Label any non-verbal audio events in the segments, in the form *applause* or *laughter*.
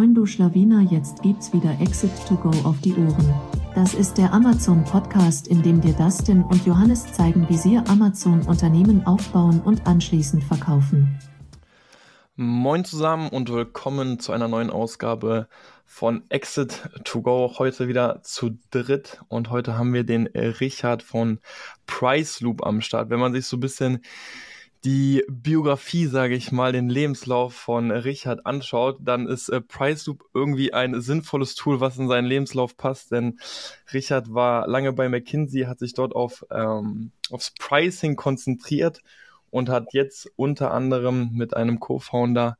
Moin du Schlawiner, jetzt gibt's wieder Exit to Go auf die Ohren. Das ist der Amazon Podcast, in dem dir Dustin und Johannes zeigen, wie sie Amazon Unternehmen aufbauen und anschließend verkaufen. Moin zusammen und willkommen zu einer neuen Ausgabe von Exit to Go. Heute wieder zu dritt und heute haben wir den Richard von Price Loop am Start. Wenn man sich so ein bisschen die Biografie, sage ich mal, den Lebenslauf von Richard anschaut, dann ist äh, PriceLoop irgendwie ein sinnvolles Tool, was in seinen Lebenslauf passt, denn Richard war lange bei McKinsey, hat sich dort auf ähm, aufs Pricing konzentriert und hat jetzt unter anderem mit einem Co-Founder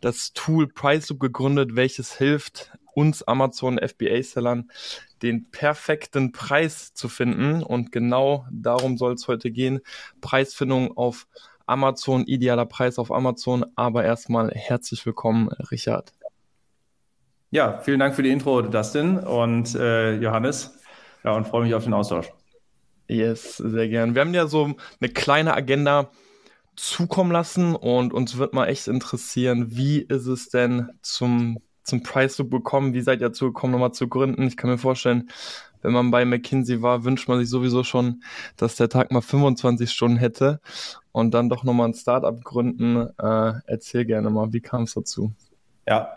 das Tool PriceLoop gegründet, welches hilft uns Amazon FBA-Sellern den perfekten Preis zu finden. Und genau darum soll es heute gehen. Preisfindung auf Amazon, idealer Preis auf Amazon. Aber erstmal herzlich willkommen, Richard. Ja, vielen Dank für die Intro, Dustin und äh, Johannes. Ja, und freue mich auf den Austausch. Yes, sehr gern. Wir haben ja so eine kleine Agenda zukommen lassen und uns wird mal echt interessieren, wie ist es denn zum, zum Price zu bekommen? Wie seid ihr dazu gekommen, nochmal zu gründen? Ich kann mir vorstellen, wenn man bei McKinsey war, wünscht man sich sowieso schon, dass der Tag mal 25 Stunden hätte und dann doch nochmal ein Startup gründen. Äh, erzähl gerne mal, wie kam es dazu? Ja,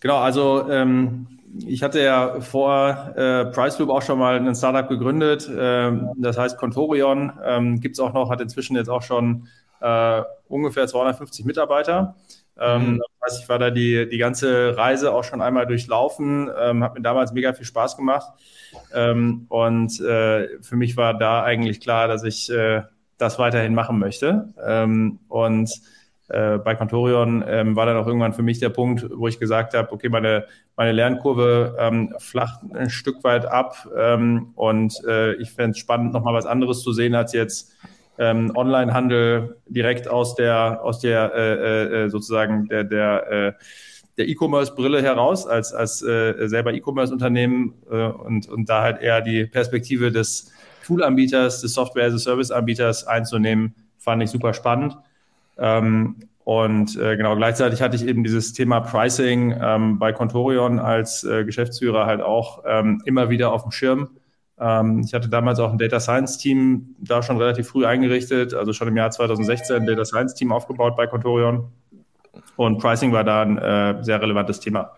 genau. Also ähm, ich hatte ja vor äh, PriceLoop auch schon mal ein Startup gegründet. Ähm, das heißt Contorion. Ähm, Gibt es auch noch, hat inzwischen jetzt auch schon äh, ungefähr 250 Mitarbeiter. Ähm, mhm. Heißt, ich war da die, die ganze Reise auch schon einmal durchlaufen, ähm, hat mir damals mega viel Spaß gemacht. Ähm, und äh, für mich war da eigentlich klar, dass ich äh, das weiterhin machen möchte. Ähm, und äh, bei Contorion ähm, war dann auch irgendwann für mich der Punkt, wo ich gesagt habe, okay, meine, meine Lernkurve ähm, flacht ein Stück weit ab ähm, und äh, ich fände es spannend, nochmal was anderes zu sehen als jetzt ähm, Onlinehandel direkt aus der, aus der äh, äh, äh sozusagen der, der äh, der E-Commerce-Brille heraus als, als äh, selber E-Commerce-Unternehmen äh, und, und da halt eher die Perspektive des Tool-Anbieters, des Software-as-a-Service-Anbieters einzunehmen, fand ich super spannend. Ähm, und äh, genau, gleichzeitig hatte ich eben dieses Thema Pricing ähm, bei Contorion als äh, Geschäftsführer halt auch ähm, immer wieder auf dem Schirm. Ähm, ich hatte damals auch ein Data Science Team da schon relativ früh eingerichtet, also schon im Jahr 2016 ein Data Science Team aufgebaut bei Contorion. Und Pricing war da ein äh, sehr relevantes Thema.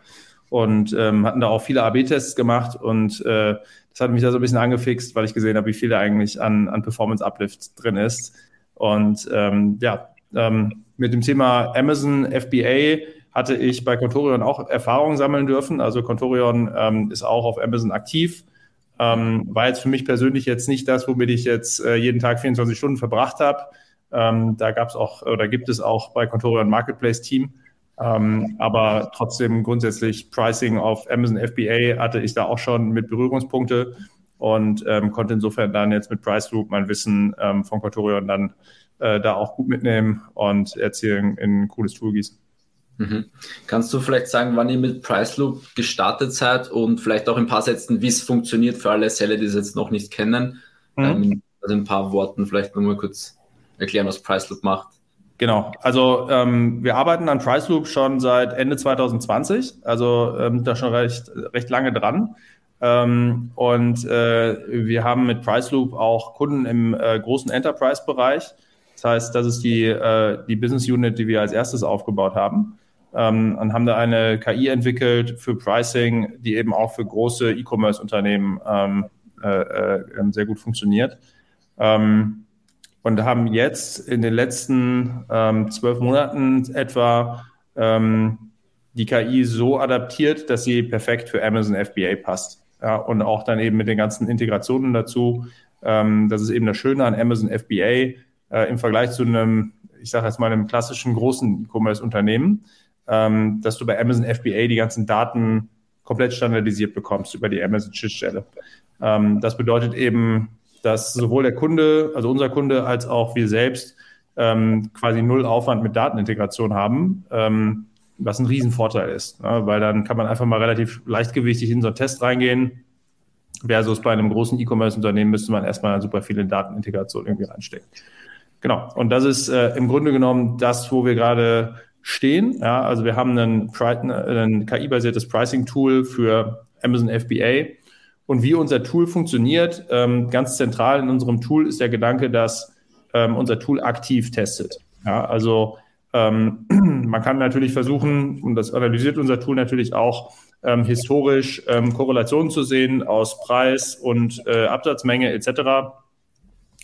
Und ähm, hatten da auch viele AB-Tests gemacht und äh, das hat mich da so ein bisschen angefixt, weil ich gesehen habe, wie viel da eigentlich an, an Performance-Uplift drin ist. Und ähm, ja, ähm, mit dem Thema Amazon FBA hatte ich bei Contorion auch Erfahrungen sammeln dürfen. Also Contorion ähm, ist auch auf Amazon aktiv. Ähm, war jetzt für mich persönlich jetzt nicht das, womit ich jetzt äh, jeden Tag 24 Stunden verbracht habe. Ähm, da gab es auch oder gibt es auch bei Contorion Marketplace Team. Ähm, aber trotzdem grundsätzlich Pricing auf Amazon FBA hatte ich da auch schon mit Berührungspunkte und ähm, konnte insofern dann jetzt mit Price Group mein Wissen ähm, von Contorion dann äh, da auch gut mitnehmen und erzählen in ein cooles Tool gießen. Mhm. Kannst du vielleicht sagen, wann ihr mit Price Loop gestartet seid und vielleicht auch ein paar Sätzen, wie es funktioniert für alle Seller, die es jetzt noch nicht kennen? Mhm. Ähm, also ein paar Worten vielleicht nochmal kurz erklären, was Price Loop macht. Genau, also ähm, wir arbeiten an Price Loop schon seit Ende 2020, also ähm, da schon recht, recht lange dran. Ähm, und äh, wir haben mit Price Loop auch Kunden im äh, großen Enterprise-Bereich. Das heißt, das ist die, äh, die Business Unit, die wir als erstes aufgebaut haben. Ähm, und haben da eine KI entwickelt für Pricing, die eben auch für große E-Commerce-Unternehmen ähm, äh, äh, sehr gut funktioniert. Ähm, und haben jetzt in den letzten ähm, zwölf Monaten etwa ähm, die KI so adaptiert, dass sie perfekt für Amazon FBA passt. Ja, und auch dann eben mit den ganzen Integrationen dazu. Ähm, das ist eben das Schöne an Amazon FBA äh, im Vergleich zu einem, ich sage jetzt mal, einem klassischen großen E-Commerce-Unternehmen, ähm, dass du bei Amazon FBA die ganzen Daten komplett standardisiert bekommst über die Amazon-Schnittstelle. Ähm, das bedeutet eben, dass sowohl der Kunde, also unser Kunde, als auch wir selbst ähm, quasi null Aufwand mit Datenintegration haben, ähm, was ein Riesenvorteil ist, ne? weil dann kann man einfach mal relativ leichtgewichtig in so einen Test reingehen. Versus bei einem großen E-Commerce-Unternehmen müsste man erstmal super viele Datenintegration irgendwie reinstecken. Genau. Und das ist äh, im Grunde genommen das, wo wir gerade stehen. Ja, also wir haben ein, ein KI-basiertes Pricing-Tool für Amazon FBA. Und wie unser Tool funktioniert, ähm, ganz zentral in unserem Tool ist der Gedanke, dass ähm, unser Tool aktiv testet. Ja, also ähm, *clears throat* man kann natürlich versuchen, und das analysiert unser Tool natürlich auch, ähm, historisch ähm, Korrelationen zu sehen aus Preis und äh, Absatzmenge etc.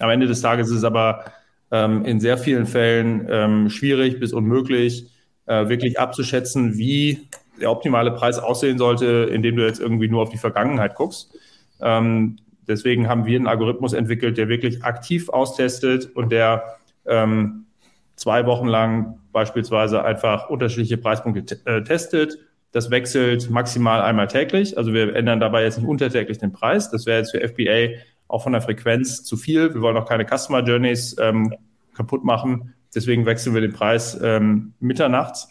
Am Ende des Tages ist es aber ähm, in sehr vielen Fällen schwierig bis unmöglich, äh, wirklich abzuschätzen, wie der optimale Preis aussehen sollte, indem du jetzt irgendwie nur auf die Vergangenheit guckst. Ähm, deswegen haben wir einen Algorithmus entwickelt, der wirklich aktiv austestet und der ähm, zwei Wochen lang beispielsweise einfach unterschiedliche Preispunkte äh, testet. Das wechselt maximal einmal täglich. Also wir ändern dabei jetzt nicht untertäglich den Preis. Das wäre jetzt für FBA auch von der Frequenz zu viel. Wir wollen auch keine Customer Journeys ähm, kaputt machen. Deswegen wechseln wir den Preis ähm, mitternachts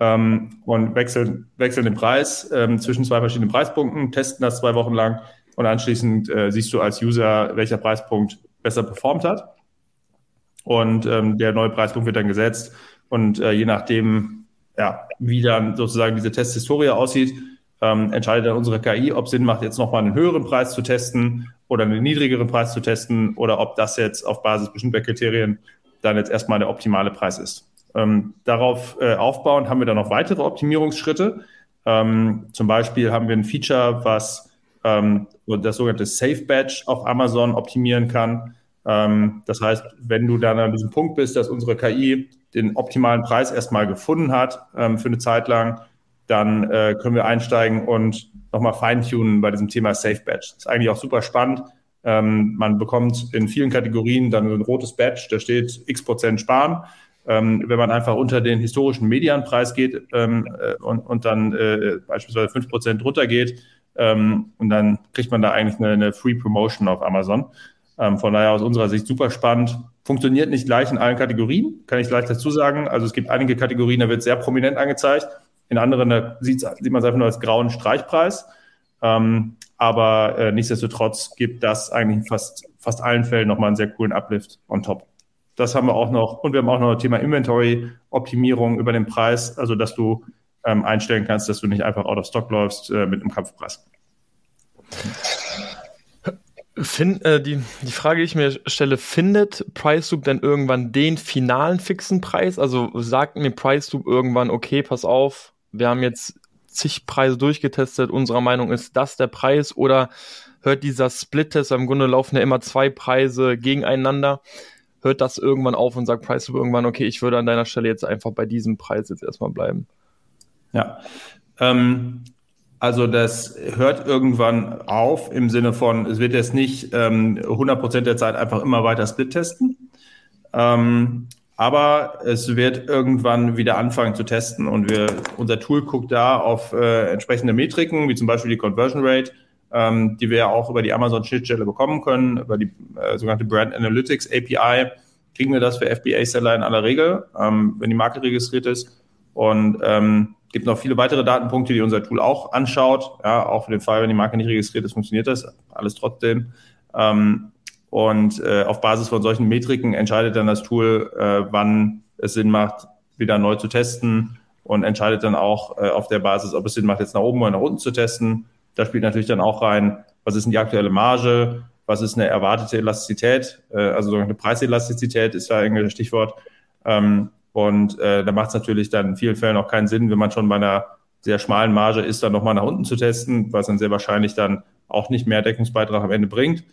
ähm, und wechseln, wechseln den Preis ähm, zwischen zwei verschiedenen Preispunkten, testen das zwei Wochen lang und anschließend äh, siehst du als User, welcher Preispunkt besser performt hat. Und ähm, der neue Preispunkt wird dann gesetzt und äh, je nachdem, ja, wie dann sozusagen diese Testhistorie aussieht, ähm, entscheidet dann unsere KI, ob Sinn macht, jetzt nochmal einen höheren Preis zu testen oder einen niedrigeren Preis zu testen oder ob das jetzt auf Basis bestimmter Kriterien dann jetzt erstmal der optimale Preis ist. Ähm, darauf äh, aufbauend haben wir dann noch weitere Optimierungsschritte. Ähm, zum Beispiel haben wir ein Feature, was ähm, das sogenannte Safe Batch auf Amazon optimieren kann. Ähm, das heißt, wenn du dann an diesem Punkt bist, dass unsere KI den optimalen Preis erstmal gefunden hat ähm, für eine Zeit lang, dann äh, können wir einsteigen und nochmal feintunen bei diesem Thema Safe Batch. Das ist eigentlich auch super spannend. Ähm, man bekommt in vielen Kategorien dann ein rotes Badge, da steht x Prozent sparen. Ähm, wenn man einfach unter den historischen Medianpreis geht ähm, äh, und, und dann äh, beispielsweise fünf Prozent drunter geht, ähm, und dann kriegt man da eigentlich eine, eine Free Promotion auf Amazon. Ähm, von daher aus unserer Sicht super spannend. Funktioniert nicht gleich in allen Kategorien, kann ich gleich dazu sagen. Also es gibt einige Kategorien, da wird sehr prominent angezeigt. In anderen da sieht man es einfach nur als grauen Streichpreis. Ähm, aber äh, nichtsdestotrotz gibt das eigentlich in fast, fast allen Fällen nochmal einen sehr coolen Uplift on top. Das haben wir auch noch. Und wir haben auch noch das Thema Inventory-Optimierung über den Preis, also dass du ähm, einstellen kannst, dass du nicht einfach out of stock läufst äh, mit einem Kampfpreis. Find, äh, die, die Frage, die ich mir stelle, findet PriceLoop denn irgendwann den finalen fixen Preis? Also sagt mir PriceLoop irgendwann, okay, pass auf, wir haben jetzt zig Preise durchgetestet, unserer Meinung ist das der Preis oder hört dieser Split-Test, im Grunde laufen ja immer zwei Preise gegeneinander, hört das irgendwann auf und sagt Price irgendwann, okay, ich würde an deiner Stelle jetzt einfach bei diesem Preis jetzt erstmal bleiben. Ja, ähm, also das hört irgendwann auf im Sinne von, es wird jetzt nicht ähm, 100% der Zeit einfach immer weiter Split testen. Ähm, aber es wird irgendwann wieder anfangen zu testen und wir, unser Tool guckt da auf äh, entsprechende Metriken, wie zum Beispiel die Conversion Rate, ähm, die wir ja auch über die Amazon-Schnittstelle bekommen können, über die äh, sogenannte Brand Analytics API. Kriegen wir das für FBA-Seller in aller Regel, ähm, wenn die Marke registriert ist. Und ähm, gibt noch viele weitere Datenpunkte, die unser Tool auch anschaut. Ja, auch für den Fall, wenn die Marke nicht registriert ist, funktioniert das alles trotzdem. Ähm, und äh, auf Basis von solchen Metriken entscheidet dann das Tool, äh, wann es Sinn macht, wieder neu zu testen und entscheidet dann auch äh, auf der Basis, ob es Sinn macht, jetzt nach oben oder nach unten zu testen. Da spielt natürlich dann auch rein, was ist denn die aktuelle Marge, was ist eine erwartete Elastizität, äh, also eine Preiselastizität ist da eigentlich das Stichwort. Ähm, und äh, da macht es natürlich dann in vielen Fällen auch keinen Sinn, wenn man schon bei einer sehr schmalen Marge ist, dann nochmal nach unten zu testen, was dann sehr wahrscheinlich dann auch nicht mehr Deckungsbeitrag am Ende bringt.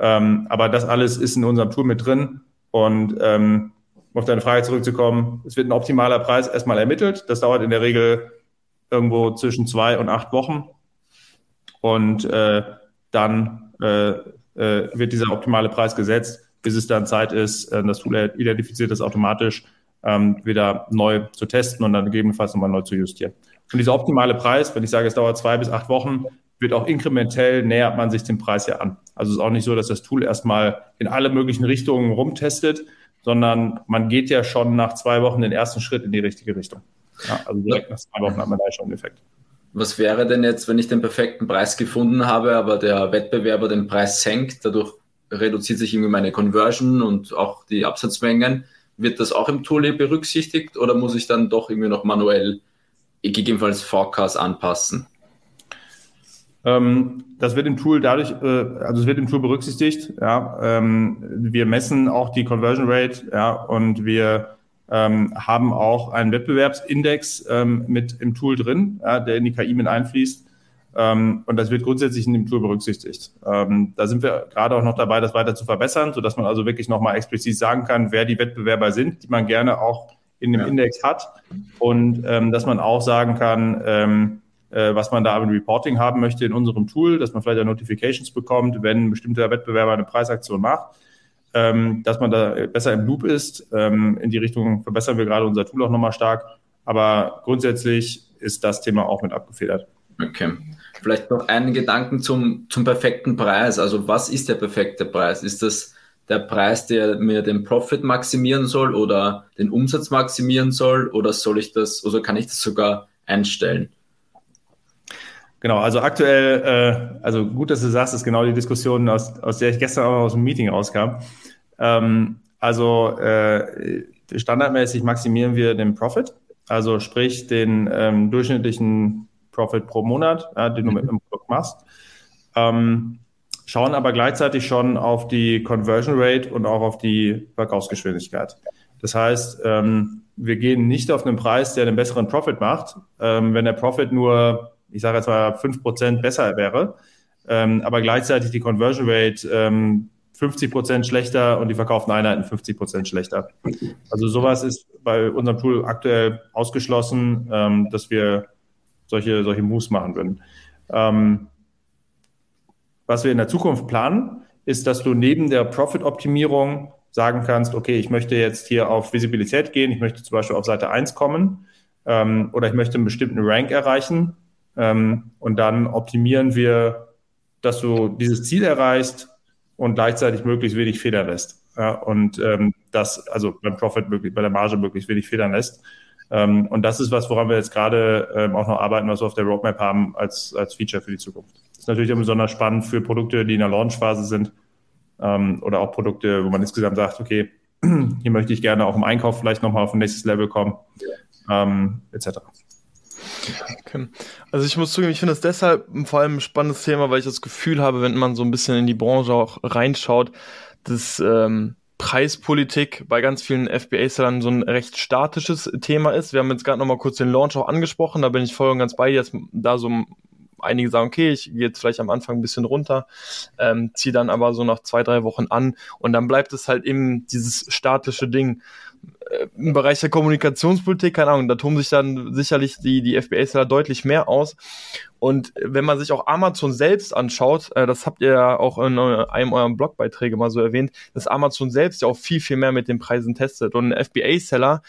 Ähm, aber das alles ist in unserem Tool mit drin. Und ähm, um auf deine Frage zurückzukommen, es wird ein optimaler Preis erstmal ermittelt. Das dauert in der Regel irgendwo zwischen zwei und acht Wochen. Und äh, dann äh, äh, wird dieser optimale Preis gesetzt, bis es dann Zeit ist, äh, das Tool identifiziert das automatisch, ähm, wieder neu zu testen und dann gegebenenfalls nochmal neu zu justieren. Und dieser optimale Preis, wenn ich sage, es dauert zwei bis acht Wochen, wird auch inkrementell nähert man sich dem Preis ja an. Also es ist auch nicht so, dass das Tool erstmal in alle möglichen Richtungen rumtestet, sondern man geht ja schon nach zwei Wochen den ersten Schritt in die richtige Richtung. Ja, also direkt nach zwei Wochen hat man da schon einen Effekt. Was wäre denn jetzt, wenn ich den perfekten Preis gefunden habe, aber der Wettbewerber den Preis senkt, dadurch reduziert sich irgendwie meine Conversion und auch die Absatzmengen. wird das auch im Tool berücksichtigt oder muss ich dann doch irgendwie noch manuell gegebenenfalls Forecast anpassen? Ähm, das wird im Tool dadurch, äh, also es wird im Tool berücksichtigt. Ja, ähm, wir messen auch die Conversion Rate, ja, und wir ähm, haben auch einen Wettbewerbsindex ähm, mit im Tool drin, ja, der in die KI mit einfließt. Ähm, und das wird grundsätzlich in dem Tool berücksichtigt. Ähm, da sind wir gerade auch noch dabei, das weiter zu verbessern, sodass man also wirklich nochmal explizit sagen kann, wer die Wettbewerber sind, die man gerne auch in dem ja. Index hat. Und ähm, dass man auch sagen kann, ähm, äh, was man da im Reporting haben möchte in unserem Tool, dass man vielleicht auch Notifications bekommt, wenn ein bestimmter Wettbewerber eine Preisaktion macht. Ähm, dass man da besser im Loop ist. Ähm, in die Richtung verbessern wir gerade unser Tool auch nochmal stark. Aber grundsätzlich ist das Thema auch mit abgefedert. Okay. Vielleicht noch einen Gedanken zum, zum perfekten Preis. Also was ist der perfekte Preis? Ist das der Preis, der mir den Profit maximieren soll oder den Umsatz maximieren soll? Oder soll ich das, oder kann ich das sogar einstellen? Genau, also aktuell, äh, also gut, dass du sagst, ist genau die Diskussion, aus, aus der ich gestern auch aus dem Meeting rauskam. Ähm, also äh, standardmäßig maximieren wir den Profit, also sprich den ähm, durchschnittlichen Profit pro Monat, ja, den du mit einem Produkt machst. Ähm, schauen aber gleichzeitig schon auf die Conversion Rate und auch auf die Verkaufsgeschwindigkeit. Das heißt, ähm, wir gehen nicht auf einen Preis, der einen besseren Profit macht. Ähm, wenn der Profit nur, ich sage jetzt mal, fünf Prozent besser wäre, ähm, aber gleichzeitig die Conversion Rate ähm, 50 Prozent schlechter und die verkauften Einheiten 50 Prozent schlechter. Also sowas ist bei unserem Tool aktuell ausgeschlossen, ähm, dass wir solche, solche Moves machen würden. Ähm, was wir in der Zukunft planen, ist, dass du neben der Profit-Optimierung sagen kannst, okay, ich möchte jetzt hier auf Visibilität gehen, ich möchte zum Beispiel auf Seite 1 kommen ähm, oder ich möchte einen bestimmten Rank erreichen ähm, und dann optimieren wir, dass du dieses Ziel erreichst und gleichzeitig möglichst wenig Federn lässt. Ja, und ähm, das, also beim Profit möglichst, bei der Marge möglichst wenig Federn lässt. Ähm, und das ist was, woran wir jetzt gerade ähm, auch noch arbeiten, was wir auf der Roadmap haben als, als Feature für die Zukunft. Das ist natürlich auch besonders spannend für Produkte, die in der Launchphase sind ähm, oder auch Produkte, wo man insgesamt sagt, okay, *clears throat* hier möchte ich gerne auch im Einkauf vielleicht nochmal auf ein nächstes Level kommen, ähm, etc. Also ich muss zugeben, ich finde es deshalb vor allem ein spannendes Thema, weil ich das Gefühl habe, wenn man so ein bisschen in die Branche auch reinschaut, dass ähm, Preispolitik bei ganz vielen FBA-Sellern so ein recht statisches Thema ist. Wir haben jetzt gerade nochmal kurz den Launch auch angesprochen, da bin ich voll und ganz bei dir, dass da so einige sagen, okay, ich gehe jetzt vielleicht am Anfang ein bisschen runter, ähm, ziehe dann aber so nach zwei, drei Wochen an und dann bleibt es halt eben dieses statische Ding. Im Bereich der Kommunikationspolitik, keine Ahnung, da tun sich dann sicherlich die, die FBA-Seller deutlich mehr aus. Und wenn man sich auch Amazon selbst anschaut, äh, das habt ihr ja auch in einem eurer Blogbeiträge mal so erwähnt, dass Amazon selbst ja auch viel, viel mehr mit den Preisen testet. Und ein FBA-Seller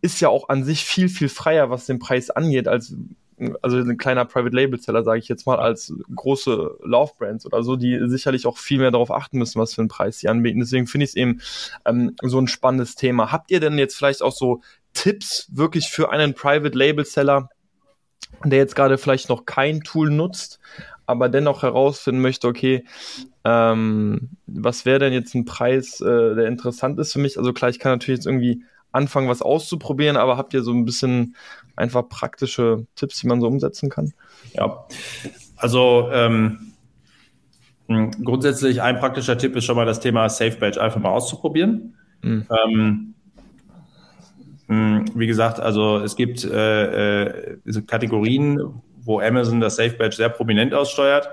ist ja auch an sich viel, viel freier, was den Preis angeht, als also ein kleiner Private Label Seller, sage ich jetzt mal, als große Love Brands oder so, die sicherlich auch viel mehr darauf achten müssen, was für einen Preis sie anbieten. Deswegen finde ich es eben ähm, so ein spannendes Thema. Habt ihr denn jetzt vielleicht auch so Tipps wirklich für einen Private Label Seller, der jetzt gerade vielleicht noch kein Tool nutzt, aber dennoch herausfinden möchte, okay, ähm, was wäre denn jetzt ein Preis, äh, der interessant ist für mich? Also klar, ich kann natürlich jetzt irgendwie anfangen, was auszuprobieren, aber habt ihr so ein bisschen einfach praktische Tipps, die man so umsetzen kann? Ja, also ähm, grundsätzlich ein praktischer Tipp ist schon mal das Thema Safe Badge einfach mal auszuprobieren. Mhm. Ähm, wie gesagt, also es gibt äh, äh, Kategorien, wo Amazon das Safe Badge sehr prominent aussteuert.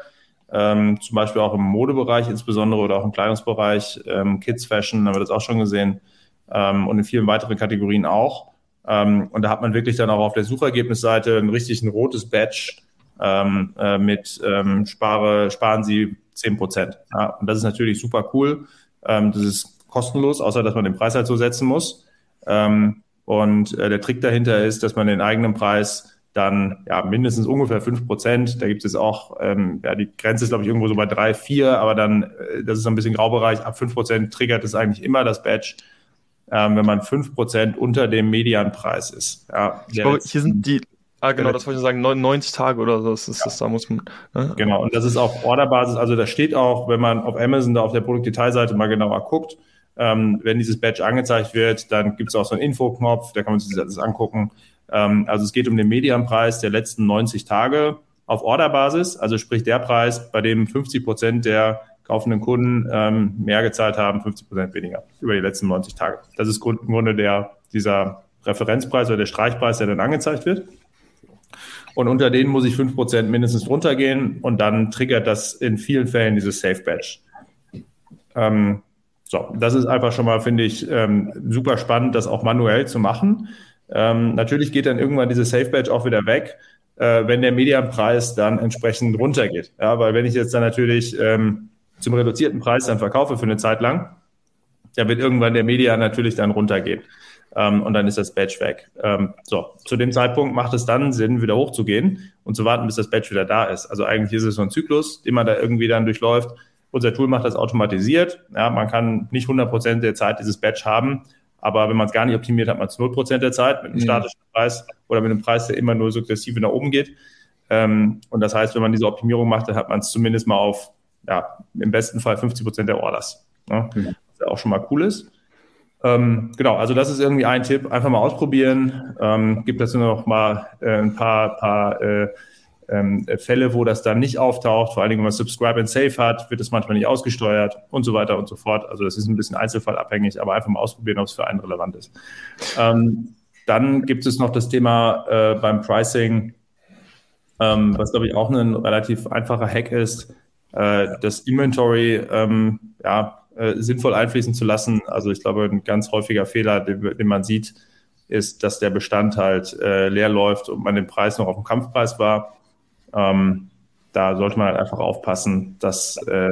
Ähm, zum Beispiel auch im Modebereich insbesondere oder auch im Kleidungsbereich, ähm, Kids Fashion, haben wir das auch schon gesehen ähm, und in vielen weiteren Kategorien auch. Ähm, und da hat man wirklich dann auch auf der Suchergebnisseite ein richtig ein rotes Badge ähm, äh, mit ähm, spare, sparen Sie 10 Prozent. Ja, und das ist natürlich super cool. Ähm, das ist kostenlos, außer dass man den Preis halt so setzen muss. Ähm, und äh, der Trick dahinter ist, dass man den eigenen Preis dann ja mindestens ungefähr 5 Prozent. Da gibt es auch, ähm, ja, die Grenze ist, glaube ich, irgendwo so bei 3, 4, aber dann, äh, das ist ein bisschen Graubereich, ab 5 Prozent triggert es eigentlich immer das Badge ähm, wenn man 5% unter dem Medianpreis ist. Ja, glaube, hier sind die, ah genau, das wollte ich sagen, 90 Tage oder so, das ist, ja. das, da muss man. Ne? Genau, und das ist auf Orderbasis, also da steht auch, wenn man auf Amazon da auf der Produktdetailseite mal genauer guckt, Ähm, wenn dieses Badge angezeigt wird, dann gibt es auch so einen Infoknopf, da kann man sich das angucken. Ähm, also es geht um den Medianpreis der letzten 90 Tage auf Orderbasis, also sprich der Preis, bei dem 50 Prozent der kaufenden Kunden ähm, mehr gezahlt haben, 50 Prozent weniger über die letzten 90 Tage. Das ist im Grunde der, dieser Referenzpreis oder der Streichpreis, der dann angezeigt wird. Und unter denen muss ich 5% mindestens drunter gehen und dann triggert das in vielen Fällen dieses Safe Badge. Ähm, so, das ist einfach schon mal, finde ich, ähm, super spannend, das auch manuell zu machen. Ähm, natürlich geht dann irgendwann dieses Safe Badge auch wieder weg, äh, wenn der Medianpreis dann entsprechend runtergeht. Ja, weil wenn ich jetzt dann natürlich ähm, zum reduzierten Preis dann verkaufe für eine Zeit lang, dann wird irgendwann der Median natürlich dann runtergehen ähm, und dann ist das Badge weg. Ähm, so, zu dem Zeitpunkt macht es dann Sinn, wieder hochzugehen und zu warten, bis das Badge wieder da ist. Also eigentlich ist es so ein Zyklus, den man da irgendwie dann durchläuft. Unser Tool macht das automatisiert. Ja, man kann nicht 100% der Zeit dieses Badge haben, aber wenn man es gar nicht optimiert, hat man es 0% der Zeit mit einem mhm. statischen Preis oder mit einem Preis, der immer nur sukzessive nach oben geht. Ähm, und das heißt, wenn man diese Optimierung macht, dann hat man es zumindest mal auf, ja, im besten Fall 50% der Orders. Ne? Mhm. Was ja auch schon mal cool ist. Ähm, genau, also das ist irgendwie ein Tipp. Einfach mal ausprobieren. Ähm, gibt es noch mal äh, ein paar, paar äh, ähm, Fälle, wo das dann nicht auftaucht. Vor allen Dingen, wenn man Subscribe and Save hat, wird es manchmal nicht ausgesteuert und so weiter und so fort. Also das ist ein bisschen einzelfallabhängig, aber einfach mal ausprobieren, ob es für einen relevant ist. Ähm, dann gibt es noch das Thema äh, beim Pricing, ähm, was glaube ich auch ein relativ einfacher Hack ist, äh, das Inventory ähm, ja, äh, sinnvoll einfließen zu lassen. Also ich glaube, ein ganz häufiger Fehler, den, den man sieht, ist, dass der Bestand halt äh, leer läuft und man den Preis noch auf dem Kampfpreis war. Ähm, da sollte man halt einfach aufpassen, dass äh,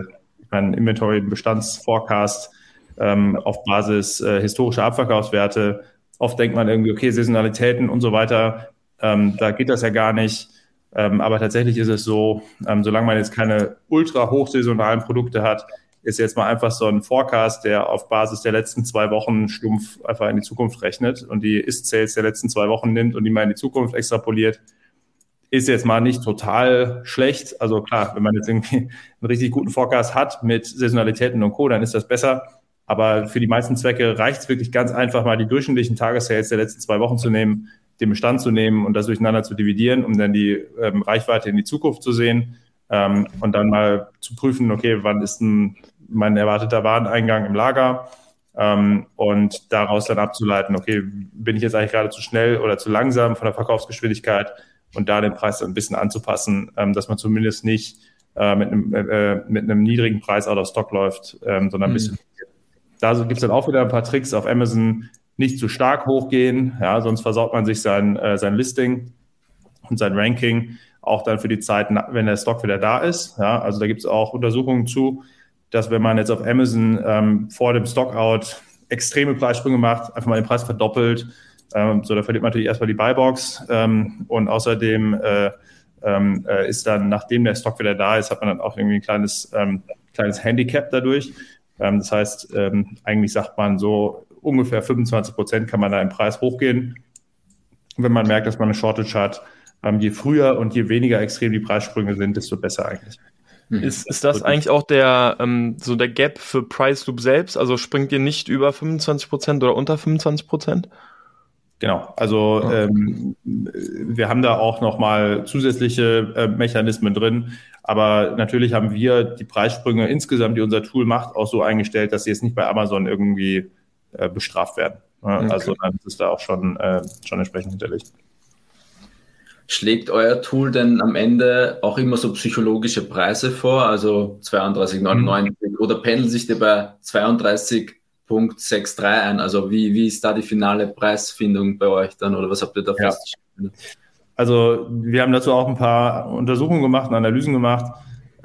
mein Inventory, Bestandsforecast ähm, auf Basis äh, historischer Abverkaufswerte, oft denkt man irgendwie, okay, Saisonalitäten und so weiter, ähm, da geht das ja gar nicht. Ähm, aber tatsächlich ist es so, ähm, solange man jetzt keine ultra hochsaisonalen Produkte hat, ist jetzt mal einfach so ein Forecast, der auf Basis der letzten zwei Wochen stumpf einfach in die Zukunft rechnet und die Ist-Sales der letzten zwei Wochen nimmt und die mal in die Zukunft extrapoliert, ist jetzt mal nicht total schlecht. Also klar, wenn man jetzt irgendwie einen richtig guten Forecast hat mit Saisonalitäten und Co., dann ist das besser. Aber für die meisten Zwecke reicht es wirklich ganz einfach mal die durchschnittlichen Tagessales der letzten zwei Wochen zu nehmen, den Bestand zu nehmen und das durcheinander zu dividieren, um dann die ähm, Reichweite in die Zukunft zu sehen ähm, und dann mal zu prüfen, okay, wann ist ein mein erwarteter Wareneingang im Lager ähm, und daraus dann abzuleiten, okay, bin ich jetzt eigentlich gerade zu schnell oder zu langsam von der Verkaufsgeschwindigkeit und da den Preis ein bisschen anzupassen, ähm, dass man zumindest nicht äh, mit, einem, äh, mit einem niedrigen Preis out of stock läuft, ähm, sondern ein mhm. bisschen. Da gibt es dann auch wieder ein paar Tricks auf Amazon, nicht zu stark hochgehen, ja, sonst versaut man sich sein, äh, sein Listing und sein Ranking, auch dann für die Zeit, wenn der Stock wieder da ist. Ja, also da gibt es auch Untersuchungen zu, dass wenn man jetzt auf Amazon ähm, vor dem Stockout extreme Preissprünge macht, einfach mal den Preis verdoppelt, ähm, so da verliert man natürlich erstmal die Buybox ähm, und außerdem äh, ähm, äh, ist dann, nachdem der Stock wieder da ist, hat man dann auch irgendwie ein kleines, ähm, kleines Handicap dadurch. Ähm, das heißt, ähm, eigentlich sagt man so ungefähr 25 Prozent kann man da im Preis hochgehen. Wenn man merkt, dass man eine Shortage hat, ähm, je früher und je weniger extrem die Preissprünge sind, desto besser eigentlich. Mhm. Ist, ist das eigentlich auch der, ähm, so der Gap für Price Loop selbst? Also springt ihr nicht über 25% oder unter 25%? Genau, also okay. ähm, wir haben da auch nochmal zusätzliche äh, Mechanismen drin, aber natürlich haben wir die Preissprünge insgesamt, die unser Tool macht, auch so eingestellt, dass sie jetzt nicht bei Amazon irgendwie äh, bestraft werden. Okay. Also dann ist da auch schon, äh, schon entsprechend hinterlegt. Schlägt euer Tool denn am Ende auch immer so psychologische Preise vor, also 32,99 mhm. oder pendelt sich der bei 32,63 ein? Also wie, wie ist da die finale Preisfindung bei euch dann oder was habt ihr da ja. festgestellt? Also wir haben dazu auch ein paar Untersuchungen gemacht, Analysen gemacht.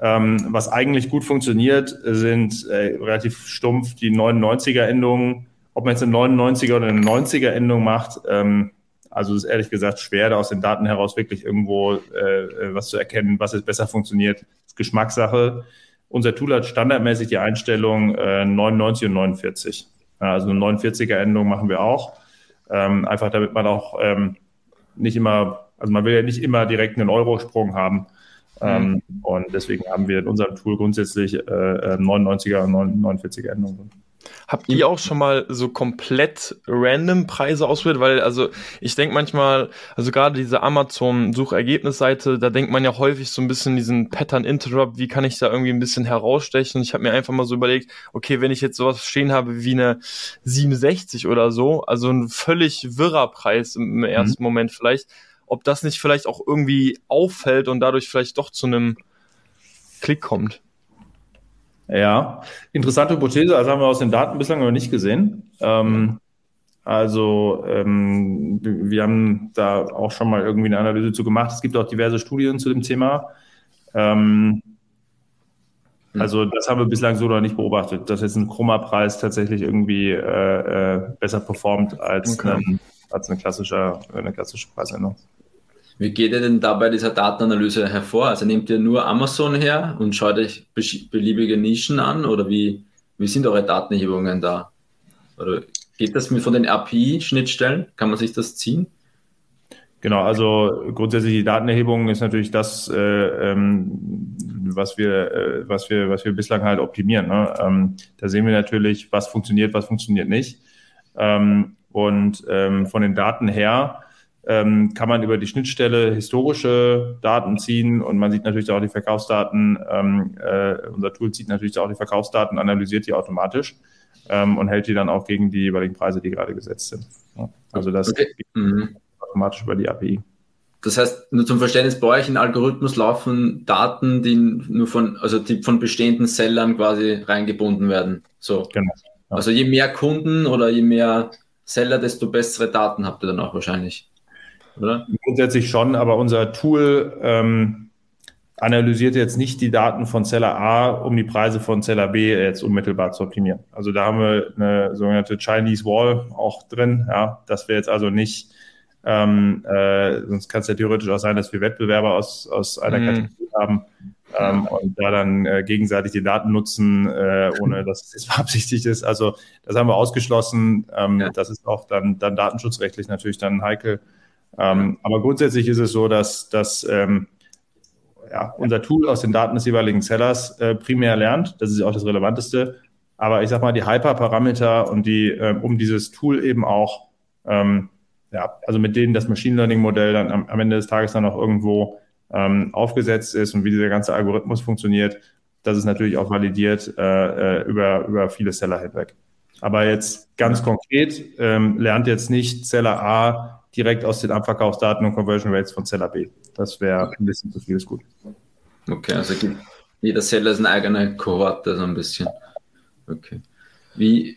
Ähm, was eigentlich gut funktioniert, sind äh, relativ stumpf die 99er-Endungen. Ob man jetzt eine 99er oder eine 90er-Endung macht, ähm, also es ist ehrlich gesagt schwer, da aus den Daten heraus wirklich irgendwo äh, äh, was zu erkennen, was jetzt besser funktioniert. Ist Geschmackssache. Unser Tool hat standardmäßig die Einstellung äh, 99 und 49. Also eine 49er-Endung machen wir auch. Ähm, einfach damit man auch ähm, nicht immer, also man will ja nicht immer direkt einen Eurosprung haben. Ähm, mhm. Und deswegen haben wir in unserem Tool grundsätzlich äh, 99er äh, und 49er Endungen. Habt ihr auch schon mal so komplett random Preise ausprobiert? Weil, also ich denke manchmal, also gerade diese Amazon-Suchergebnisseite, da denkt man ja häufig so ein bisschen diesen Pattern Interrupt, wie kann ich da irgendwie ein bisschen herausstechen? Ich habe mir einfach mal so überlegt, okay, wenn ich jetzt sowas stehen habe wie eine 67 oder so, also ein völlig wirrer Preis im mhm. ersten mhm. Moment vielleicht, ob das nicht vielleicht auch irgendwie auffällt und dadurch vielleicht doch zu einem Klick kommt. Ja, interessante Hypothese. Also haben wir aus den Daten bislang noch nicht gesehen. Ähm, also ähm, wir haben da auch schon mal irgendwie eine Analyse zu gemacht. Es gibt auch diverse Studien zu dem Thema. Ähm, hm. also das haben wir bislang so noch nicht beobachtet, dass jetzt ein Chroma-Preis tatsächlich irgendwie äh, äh, besser performt als, okay. ein, als eine, klassische, eine klassische Preisänderung. Wie geht ihr denn da bei dieser Datenanalyse hervor? Also nehmt ihr nur Amazon her und schaut euch beliebige Nischen an oder wie, wie sind eure Datenerhebungen da? Oder geht das mit von den API-Schnittstellen? Kann man sich das ziehen? Genau, also grundsätzlich die Datenerhebung ist natürlich das, äh, ähm, was wir, äh, was wir, was wir bislang halt optimieren. Ne? Ähm, da sehen wir natürlich, was funktioniert, was funktioniert nicht. Ähm, und ähm, von den Daten her ähm, kann man über die Schnittstelle historische Daten ziehen und man sieht natürlich auch die Verkaufsdaten. Ähm, äh, unser Tool zieht natürlich auch die Verkaufsdaten, analysiert die automatisch ähm, und hält die dann auch gegen die jeweiligen Preise, die gerade gesetzt sind. Ja, also das okay. geht mhm. automatisch über die API. Das heißt, nur zum Verständnis, bei euch in Algorithmus laufen Daten, die nur von, also die von bestehenden Sellern quasi reingebunden werden. So. Genau. Ja. Also je mehr Kunden oder je mehr Seller, desto bessere Daten habt ihr dann auch wahrscheinlich oder? Grundsätzlich schon, aber unser Tool ähm, analysiert jetzt nicht die Daten von Seller A, um die Preise von Seller B jetzt unmittelbar zu optimieren. Also da haben wir eine sogenannte Chinese Wall auch drin, ja, dass wir jetzt also nicht ähm, äh, sonst kann es ja theoretisch auch sein, dass wir Wettbewerber aus, aus einer mm. Kategorie haben ähm, und da dann äh, gegenseitig die Daten nutzen, äh, ohne *laughs* dass es beabsichtigt ist. Also das haben wir ausgeschlossen. Ähm, ja. Das ist auch dann, dann datenschutzrechtlich natürlich dann heikel. Ähm, aber grundsätzlich ist es so, dass, dass ähm, ja, unser Tool aus den Daten des jeweiligen Sellers äh, primär lernt. Das ist auch das Relevanteste. Aber ich sage mal, die Hyperparameter und die, äh, um dieses Tool eben auch, ähm, ja, also mit denen das Machine Learning Modell dann am, am Ende des Tages dann auch irgendwo ähm, aufgesetzt ist und wie dieser ganze Algorithmus funktioniert, das ist natürlich auch validiert äh, äh über, über viele Seller hinweg. Aber jetzt ganz konkret ähm, lernt jetzt nicht Seller A direkt aus den Abverkaufsdaten und Conversion Rates von Seller B. Das wäre ein bisschen zu viel, ist gut. Okay, also jeder Seller ist eine eigene Kohorte, so ein bisschen. Okay. Wie,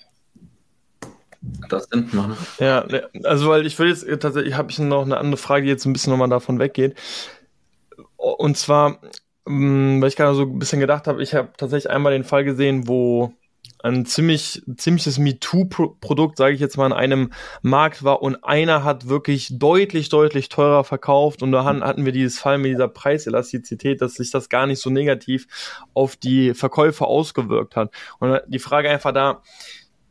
das denn? Machen. Ja, also weil ich will jetzt tatsächlich, habe ich noch eine andere Frage, die jetzt ein bisschen nochmal davon weggeht. Und zwar, weil ich gerade so ein bisschen gedacht habe, ich habe tatsächlich einmal den Fall gesehen, wo ein ziemlich, ziemliches MeToo-Produkt, sage ich jetzt mal, in einem Markt war und einer hat wirklich deutlich, deutlich teurer verkauft und da hatten wir dieses Fall mit dieser Preiselastizität, dass sich das gar nicht so negativ auf die Verkäufer ausgewirkt hat. Und die Frage einfach da,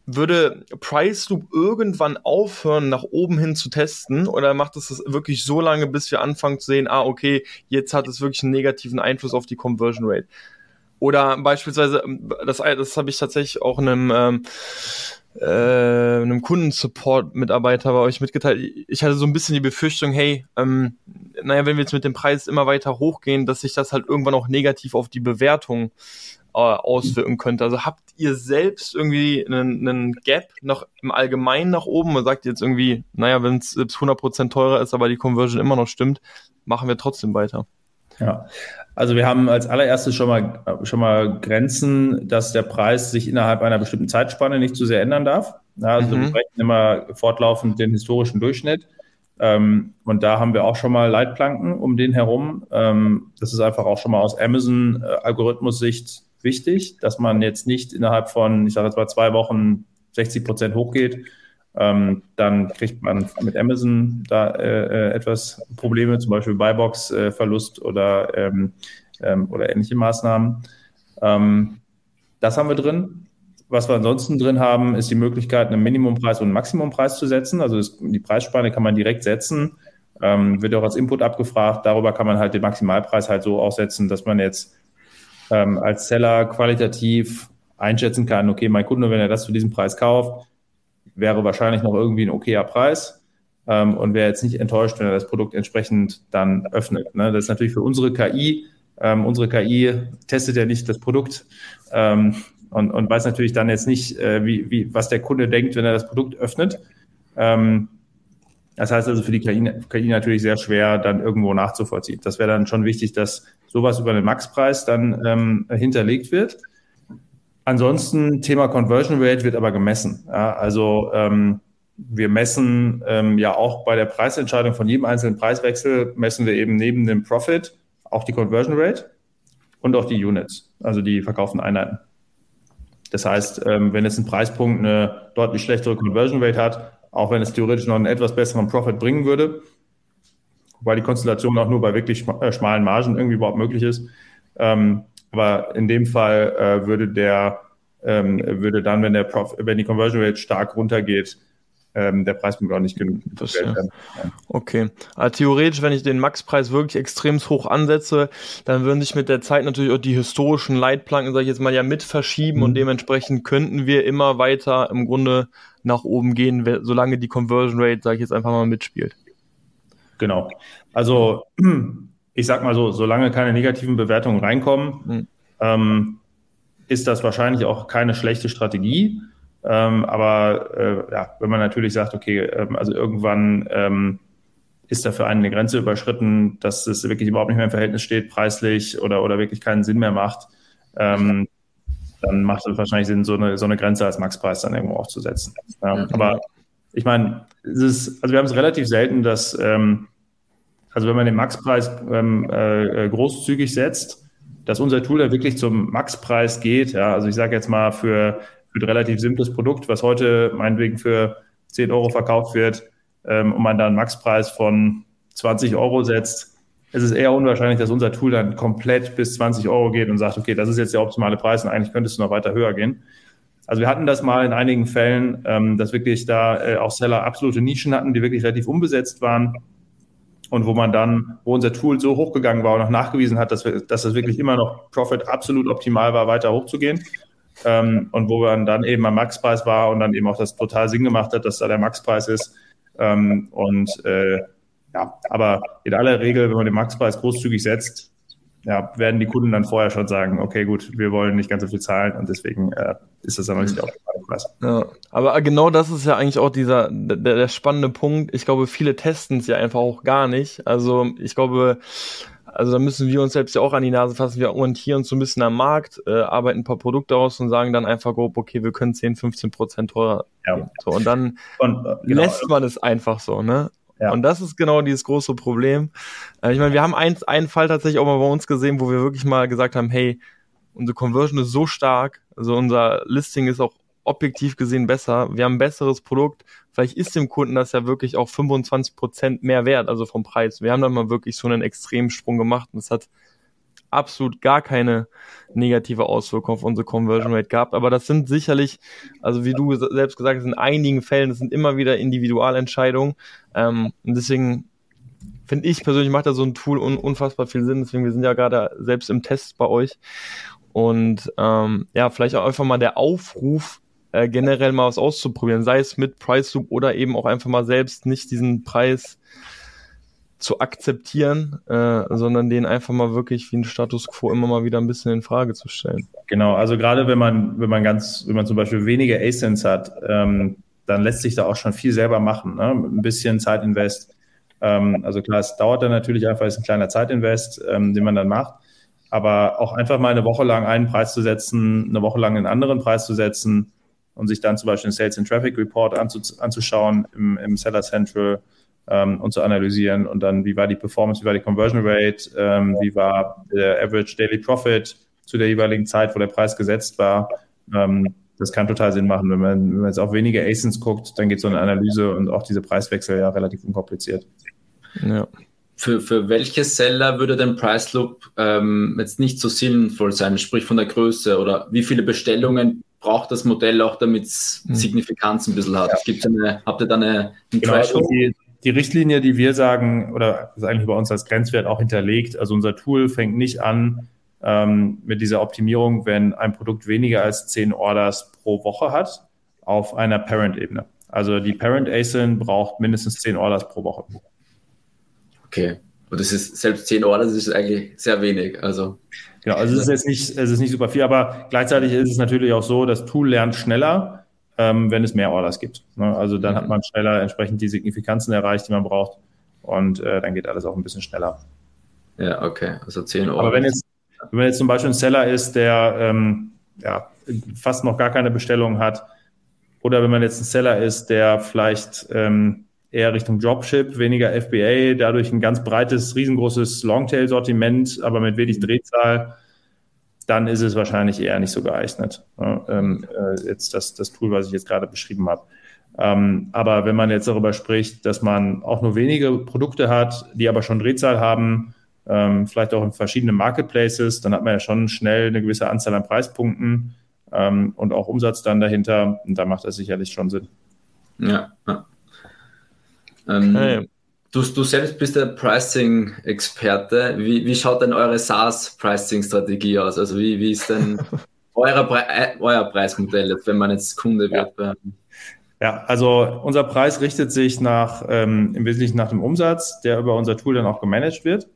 würde Price Loop irgendwann aufhören, nach oben hin zu testen? Oder macht es das wirklich so lange, bis wir anfangen zu sehen, ah, okay, jetzt hat es wirklich einen negativen Einfluss auf die Conversion Rate? Oder beispielsweise, ähm, das, das habe ich tatsächlich auch einem, ähm, äh, einem Kundensupport-Mitarbeiter bei euch mitgeteilt. Ich hatte so ein bisschen die Befürchtung, hey, ähm, naja, wenn wir jetzt mit dem Preis immer weiter hochgehen, dass sich das halt irgendwann auch negativ auf die Bewertung äh, auswirken könnte. Also habt ihr selbst irgendwie einen, einen Gap noch im Allgemeinen nach oben und sagt jetzt irgendwie, naja, wenn es 100% teurer ist, aber die Conversion immer noch stimmt, machen wir trotzdem weiter? Ja, also wir haben als allererstes schon mal, schon mal Grenzen, dass der Preis sich innerhalb einer bestimmten Zeitspanne nicht zu sehr ändern darf. Also mhm. wir brechen immer fortlaufend den historischen Durchschnitt. Ähm, und da haben wir auch schon mal Leitplanken um den herum. Ähm, das ist einfach auch schon mal aus Amazon-Algorithmus-Sicht wichtig, dass man jetzt nicht innerhalb von, ich sage jetzt mal zwei Wochen 60 Prozent hochgeht, ähm, dann kriegt man mit Amazon da äh, äh etwas Probleme, zum Beispiel Buybox-Verlust äh, oder, ähm, ähm, oder ähnliche Maßnahmen. Ähm, das haben wir drin. Was wir ansonsten drin haben, ist die Möglichkeit, einen Minimumpreis und einen Maximumpreis zu setzen. Also das, die Preisspanne kann man direkt setzen, ähm, wird auch als Input abgefragt. Darüber kann man halt den Maximalpreis halt so aussetzen, dass man jetzt ähm, als Seller qualitativ einschätzen kann, okay, mein Kunde, wenn er das zu diesem Preis kauft, wäre wahrscheinlich noch irgendwie ein okayer Preis ähm, und wäre jetzt nicht enttäuscht, wenn er das Produkt entsprechend dann öffnet. Ne? Das ist natürlich für unsere KI. Ähm, unsere KI testet ja nicht das Produkt ähm, und, und weiß natürlich dann jetzt nicht, äh, wie, wie, was der Kunde denkt, wenn er das Produkt öffnet. Ähm, das heißt also für die KI, KI natürlich sehr schwer, dann irgendwo nachzuvollziehen. Das wäre dann schon wichtig, dass sowas über den Maxpreis dann ähm, hinterlegt wird. Ansonsten Thema Conversion Rate wird aber gemessen. Ja, also ähm, wir messen ähm, ja auch bei der Preisentscheidung von jedem einzelnen Preiswechsel, messen wir eben neben dem Profit auch die Conversion Rate und auch die Units, also die verkauften Einheiten. Das heißt, ähm, wenn jetzt ein Preispunkt eine deutlich schlechtere Conversion Rate hat, auch wenn es theoretisch noch einen etwas besseren Profit bringen würde, wobei die Konstellation auch nur bei wirklich äh, schmalen Margen irgendwie überhaupt möglich ist. Ähm, aber in dem Fall äh, würde der ähm, würde dann, wenn der Prof wenn die Conversion Rate stark runtergeht, ähm, der Preis auch nicht genug ja. Okay. Also theoretisch, wenn ich den Max-Preis wirklich extrem hoch ansetze, dann würden sich mit der Zeit natürlich auch die historischen Leitplanken, sage ich jetzt mal, ja mit verschieben mhm. und dementsprechend könnten wir immer weiter im Grunde nach oben gehen, solange die Conversion Rate, sage ich jetzt einfach mal, mitspielt. Genau. Also *clears throat* ich sag mal so, solange keine negativen Bewertungen reinkommen, mhm. ähm, ist das wahrscheinlich auch keine schlechte Strategie. Ähm, aber äh, ja, wenn man natürlich sagt, okay, ähm, also irgendwann ähm, ist da für einen eine Grenze überschritten, dass es wirklich überhaupt nicht mehr im Verhältnis steht, preislich oder, oder wirklich keinen Sinn mehr macht, ähm, dann macht es wahrscheinlich Sinn, so eine, so eine Grenze als Maxpreis dann irgendwo aufzusetzen. Ja. Aber ich meine, es ist, also wir haben es relativ selten, dass, ähm, also wenn man den Maxpreis ähm, äh, großzügig setzt, dass unser Tool da wirklich zum Maxpreis geht. Ja, also ich sage jetzt mal für für ein relativ simples Produkt, was heute meinetwegen für 10 Euro verkauft wird ähm, und man da einen Maxpreis von 20 Euro setzt, es ist eher unwahrscheinlich, dass unser Tool dann komplett bis 20 Euro geht und sagt, okay, das ist jetzt der optimale Preis und eigentlich könntest du noch weiter höher gehen. Also wir hatten das mal in einigen Fällen, ähm, dass wirklich da äh, auch Seller absolute Nischen hatten, die wirklich relativ unbesetzt waren und wo man dann, wo unser Tool so hochgegangen war und auch nachgewiesen hat, dass, wir, dass das wirklich immer noch Profit absolut optimal war, weiter hochzugehen ähm, und wo man dann eben am Maxpreis war und dann eben auch das total Sinn gemacht hat, dass da der Maxpreis ist. Ähm, und äh, ja, aber in aller Regel, wenn man den Maxpreis großzügig setzt, ja, werden die Kunden dann vorher schon sagen, okay, gut, wir wollen nicht ganz so viel zahlen und deswegen äh, ist das dann nicht auch Preis. Ja, aber genau das ist ja eigentlich auch dieser der, der spannende Punkt. Ich glaube, viele testen es ja einfach auch gar nicht. Also ich glaube, also da müssen wir uns selbst ja auch an die Nase fassen. Wir orientieren uns so ein bisschen am Markt, äh, arbeiten ein paar Produkte aus und sagen dann einfach grob, okay, wir können 10, 15 Prozent teurer. Ja. So, und dann und, äh, genau. lässt man es einfach so, ne? Ja. Und das ist genau dieses große Problem. Äh, ich meine, wir haben eins, einen Fall tatsächlich auch mal bei uns gesehen, wo wir wirklich mal gesagt haben, hey, unsere Conversion ist so stark, also unser Listing ist auch objektiv gesehen besser. Wir haben ein besseres Produkt. Vielleicht ist dem Kunden das ja wirklich auch 25 Prozent mehr wert, also vom Preis. Wir haben dann mal wirklich so einen Extremsprung gemacht und es hat absolut gar keine negative Auswirkung auf unsere Conversion Rate gehabt. Aber das sind sicherlich, also wie du selbst gesagt hast, in einigen Fällen, das sind immer wieder Individualentscheidungen. Ähm, und deswegen finde ich persönlich macht da so ein Tool un unfassbar viel Sinn. Deswegen, wir sind ja gerade selbst im Test bei euch. Und ähm, ja, vielleicht auch einfach mal der Aufruf, äh, generell mal was auszuprobieren, sei es mit Price Loop oder eben auch einfach mal selbst nicht diesen Preis zu akzeptieren, äh, sondern den einfach mal wirklich wie ein Status quo immer mal wieder ein bisschen in Frage zu stellen. Genau, also gerade wenn man, wenn man ganz, wenn man zum Beispiel weniger ASINs hat, ähm, dann lässt sich da auch schon viel selber machen, ne? ein bisschen Zeitinvest. Ähm, also klar, es dauert dann natürlich einfach, ist ein kleiner Zeitinvest, ähm, den man dann macht. Aber auch einfach mal eine Woche lang einen Preis zu setzen, eine Woche lang einen anderen Preis zu setzen, und sich dann zum Beispiel den Sales and Traffic Report anzuschauen im, im Seller Central ähm, und zu analysieren und dann, wie war die Performance, wie war die Conversion Rate, ähm, wie war der Average Daily Profit zu der jeweiligen Zeit, wo der Preis gesetzt war. Ähm, das kann total Sinn machen. Wenn man, wenn man jetzt auf wenige ASINs guckt, dann geht so eine Analyse und auch diese Preiswechsel ja relativ unkompliziert. Ja. Für, für welche Seller würde denn Price Loop ähm, jetzt nicht so sinnvoll sein, sprich von der Größe oder wie viele Bestellungen braucht das Modell auch, damit es hm. Signifikanz ein bisschen hat. Ja. Gibt's eine, habt ihr da eine, eine genau, also die, die Richtlinie, die wir sagen, oder ist eigentlich bei uns als Grenzwert auch hinterlegt, also unser Tool fängt nicht an, ähm, mit dieser Optimierung, wenn ein Produkt weniger als zehn Orders pro Woche hat auf einer Parent-Ebene. Also die Parent ASIN braucht mindestens zehn Orders pro Woche. Okay. Und das ist selbst zehn Orders ist eigentlich sehr wenig. Also genau, also es ist jetzt nicht, es ist nicht super viel, aber gleichzeitig ist es natürlich auch so, das Tool lernt schneller, ähm, wenn es mehr Orders gibt. Ne? Also dann mhm. hat man schneller entsprechend die Signifikanzen erreicht, die man braucht. Und äh, dann geht alles auch ein bisschen schneller. Ja, okay. Also zehn Orders. Aber wenn jetzt, wenn man jetzt zum Beispiel ein Seller ist, der ähm, ja, fast noch gar keine Bestellung hat, oder wenn man jetzt ein Seller ist, der vielleicht ähm, eher Richtung Dropship, weniger FBA, dadurch ein ganz breites, riesengroßes Longtail-Sortiment, aber mit wenig Drehzahl, dann ist es wahrscheinlich eher nicht so geeignet. Ähm, äh, jetzt das, das Tool, was ich jetzt gerade beschrieben habe. Ähm, aber wenn man jetzt darüber spricht, dass man auch nur wenige Produkte hat, die aber schon Drehzahl haben, ähm, vielleicht auch in verschiedenen Marketplaces, dann hat man ja schon schnell eine gewisse Anzahl an Preispunkten ähm, und auch Umsatz dann dahinter. Und da macht das sicherlich schon Sinn. Ja. ja. Ähm, okay. Du, du selbst bist der Pricing-Experte. Wie, wie schaut denn eure SaaS-Pricing-Strategie aus? Also wie, wie ist denn *laughs* euer, Pre äh, euer Preismodell, jetzt, wenn man jetzt Kunde wird? Ja. Ja, also unser Preis richtet sich nach, ähm, im Wesentlichen nach dem Umsatz, der über unser Tool dann auch gemanagt wird.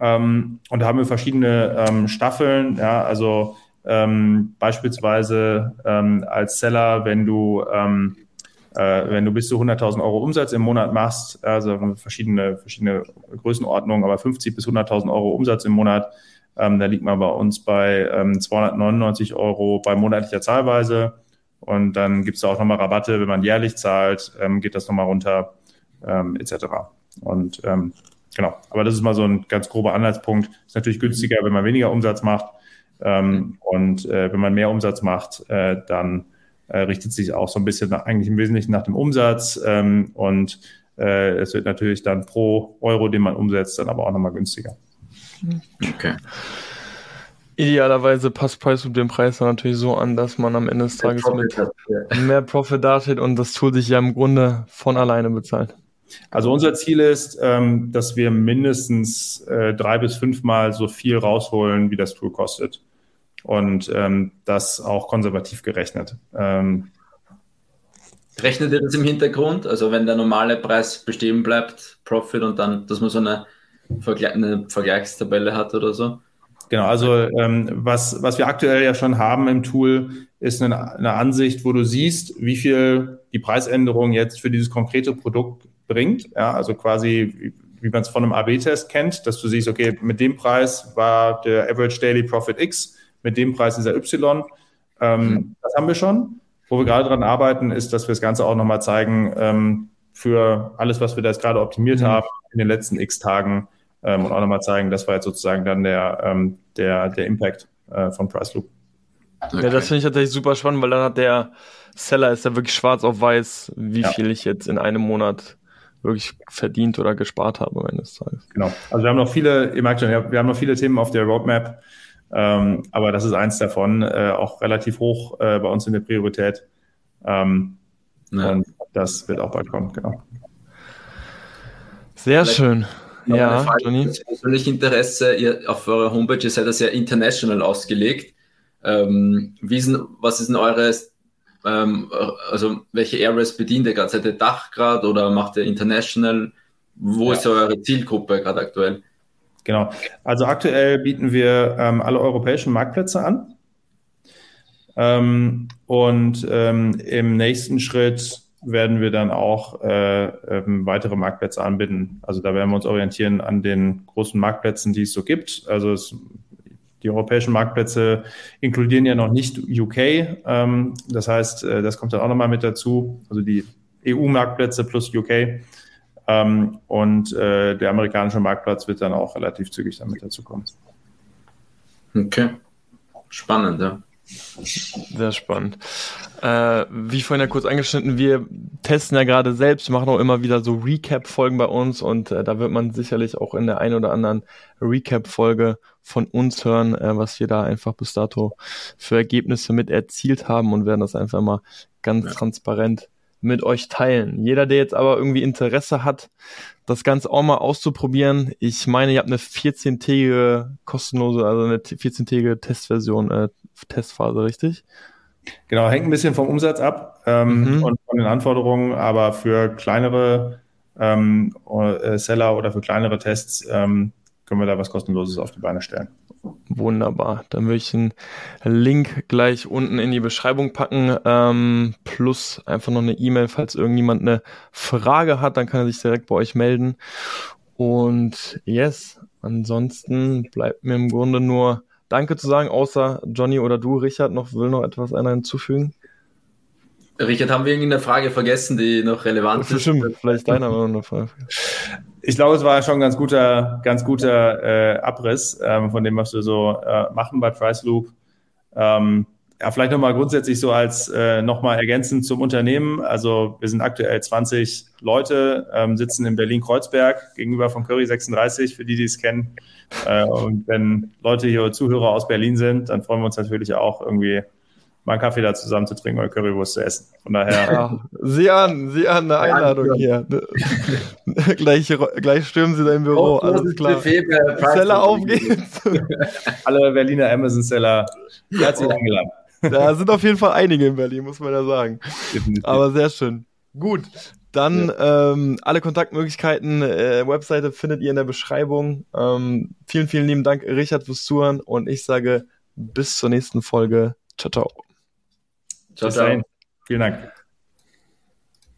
Ähm, und da haben wir verschiedene ähm, Staffeln. Ja, also ähm, beispielsweise ähm, als Seller, wenn du, ähm, äh, wenn du bis zu 100.000 Euro Umsatz im Monat machst, also verschiedene, verschiedene Größenordnungen, aber 50 bis 100.000 Euro Umsatz im Monat, ähm, da liegt man bei uns bei ähm, 299 Euro bei monatlicher Zahlweise. Und dann gibt es da auch nochmal Rabatte, wenn man jährlich zahlt, ähm, geht das nochmal runter, ähm, etc. Und ähm, genau, aber das ist mal so ein ganz grober Anhaltspunkt. Ist natürlich günstiger, wenn man weniger Umsatz macht. Ähm, und äh, wenn man mehr Umsatz macht, äh, dann äh, richtet sich auch so ein bisschen nach, eigentlich im Wesentlichen nach dem Umsatz. Ähm, und äh, es wird natürlich dann pro Euro, den man umsetzt, dann aber auch nochmal günstiger. Okay. Idealerweise passt Preis mit dem Preis dann natürlich so an, dass man am Ende des Tages mit mehr Profit dasteht und das Tool sich ja im Grunde von alleine bezahlt. Also unser Ziel ist, ähm, dass wir mindestens äh, drei bis fünfmal so viel rausholen, wie das Tool kostet und ähm, das auch konservativ gerechnet. Ähm, Rechnet ihr das im Hintergrund? Also wenn der normale Preis bestehen bleibt, Profit und dann, dass man so eine, Vergle eine Vergleichstabelle hat oder so? Genau, also ähm, was, was wir aktuell ja schon haben im Tool, ist eine, eine Ansicht, wo du siehst, wie viel die Preisänderung jetzt für dieses konkrete Produkt bringt. Ja, also quasi, wie, wie man es von einem AB-Test kennt, dass du siehst, okay, mit dem Preis war der Average Daily Profit X mit dem Preis dieser Y. Ähm, mhm. Das haben wir schon. Wo wir gerade dran arbeiten, ist, dass wir das Ganze auch nochmal zeigen ähm, für alles, was wir da jetzt gerade optimiert mhm. haben in den letzten X Tagen ähm, und auch nochmal zeigen, das war jetzt sozusagen dann der, ähm, der, der Impact äh, von Price Loop. Okay. Ja, das finde ich tatsächlich super spannend, weil dann hat der Seller ist ja wirklich schwarz auf weiß, wie ja. viel ich jetzt in einem Monat wirklich verdient oder gespart habe am Ende des Tages. Genau. Also wir haben noch viele, ihr merkt schon, wir haben noch viele Themen auf der Roadmap, ähm, aber das ist eins davon, äh, auch relativ hoch äh, bei uns in der Priorität. Ähm, ja. Und das wird auch bald kommen, genau. Sehr Vielleicht schön. Ja, Frage, Johnny. Persönlich Interesse, ihr auf eurer Homepage, ihr seid das ja international ausgelegt. Ähm, wie ist, was ist denn eures, ähm, also welche Areas bedient ihr gerade? Seid ihr Dach gerade oder macht ihr international? Wo ja. ist eure Zielgruppe gerade aktuell? Genau. Also aktuell bieten wir ähm, alle europäischen Marktplätze an. Ähm, und ähm, im nächsten Schritt werden wir dann auch äh, ähm, weitere Marktplätze anbieten. Also da werden wir uns orientieren an den großen Marktplätzen, die es so gibt. Also es, die europäischen Marktplätze inkludieren ja noch nicht UK. Ähm, das heißt, äh, das kommt dann auch nochmal mit dazu. Also die EU-Marktplätze plus UK. Ähm, und äh, der amerikanische Marktplatz wird dann auch relativ zügig damit dazu kommen. Okay. Spannend, ja. Sehr spannend. Äh, wie vorhin ja kurz angeschnitten, wir testen ja gerade selbst, machen auch immer wieder so Recap-Folgen bei uns und äh, da wird man sicherlich auch in der einen oder anderen Recap-Folge von uns hören, äh, was wir da einfach bis dato für Ergebnisse mit erzielt haben und werden das einfach mal ganz ja. transparent mit euch teilen. Jeder, der jetzt aber irgendwie Interesse hat, das Ganze auch mal auszuprobieren. Ich meine, ihr habt eine 14-tägige kostenlose, also eine 14-tägige Testversion, äh, Testphase, richtig? Genau, hängt ein bisschen vom Umsatz ab ähm, mhm. und von den Anforderungen, aber für kleinere ähm, äh, Seller oder für kleinere Tests ähm, können wir da was kostenloses auf die Beine stellen. Wunderbar. Dann würde ich einen Link gleich unten in die Beschreibung packen, ähm, plus einfach noch eine E-Mail, falls irgendjemand eine Frage hat, dann kann er sich direkt bei euch melden. Und yes, ansonsten bleibt mir im Grunde nur Danke zu sagen, außer Johnny oder du, Richard, noch will noch etwas einer hinzufügen. Richard, haben wir irgendeine Frage vergessen, die noch relevant ist? Stimmt, vielleicht deiner noch eine Frage. Ich glaube, es war schon ein ganz guter, ganz guter äh, Abriss ähm, von dem, was wir so äh, machen bei Price Loop. Ähm, ja, vielleicht nochmal grundsätzlich so als äh, nochmal ergänzend zum Unternehmen. Also wir sind aktuell 20 Leute, ähm, sitzen in Berlin-Kreuzberg gegenüber von Curry 36, für die, die es kennen. Äh, und wenn Leute hier Zuhörer aus Berlin sind, dann freuen wir uns natürlich auch irgendwie mal einen Kaffee da zusammen zu trinken oder Currywurst zu essen. Von daher. Ja, sieh an, sieh an, eine Einladung hier. *laughs* gleich, gleich stürmen sie dein Büro, oh, alles klar. Seller auf geht's. *laughs* Alle Berliner Amazon-Seller herzlich eingeladen. Da sind auf jeden Fall einige in Berlin, muss man ja sagen. Aber sehr schön. Gut, dann ja. ähm, alle Kontaktmöglichkeiten, äh, Webseite findet ihr in der Beschreibung. Ähm, vielen, vielen lieben Dank, Richard, fürs Zuhören und ich sage bis zur nächsten Folge. Ciao, ciao. Ciao, ciao. Vielen Dank.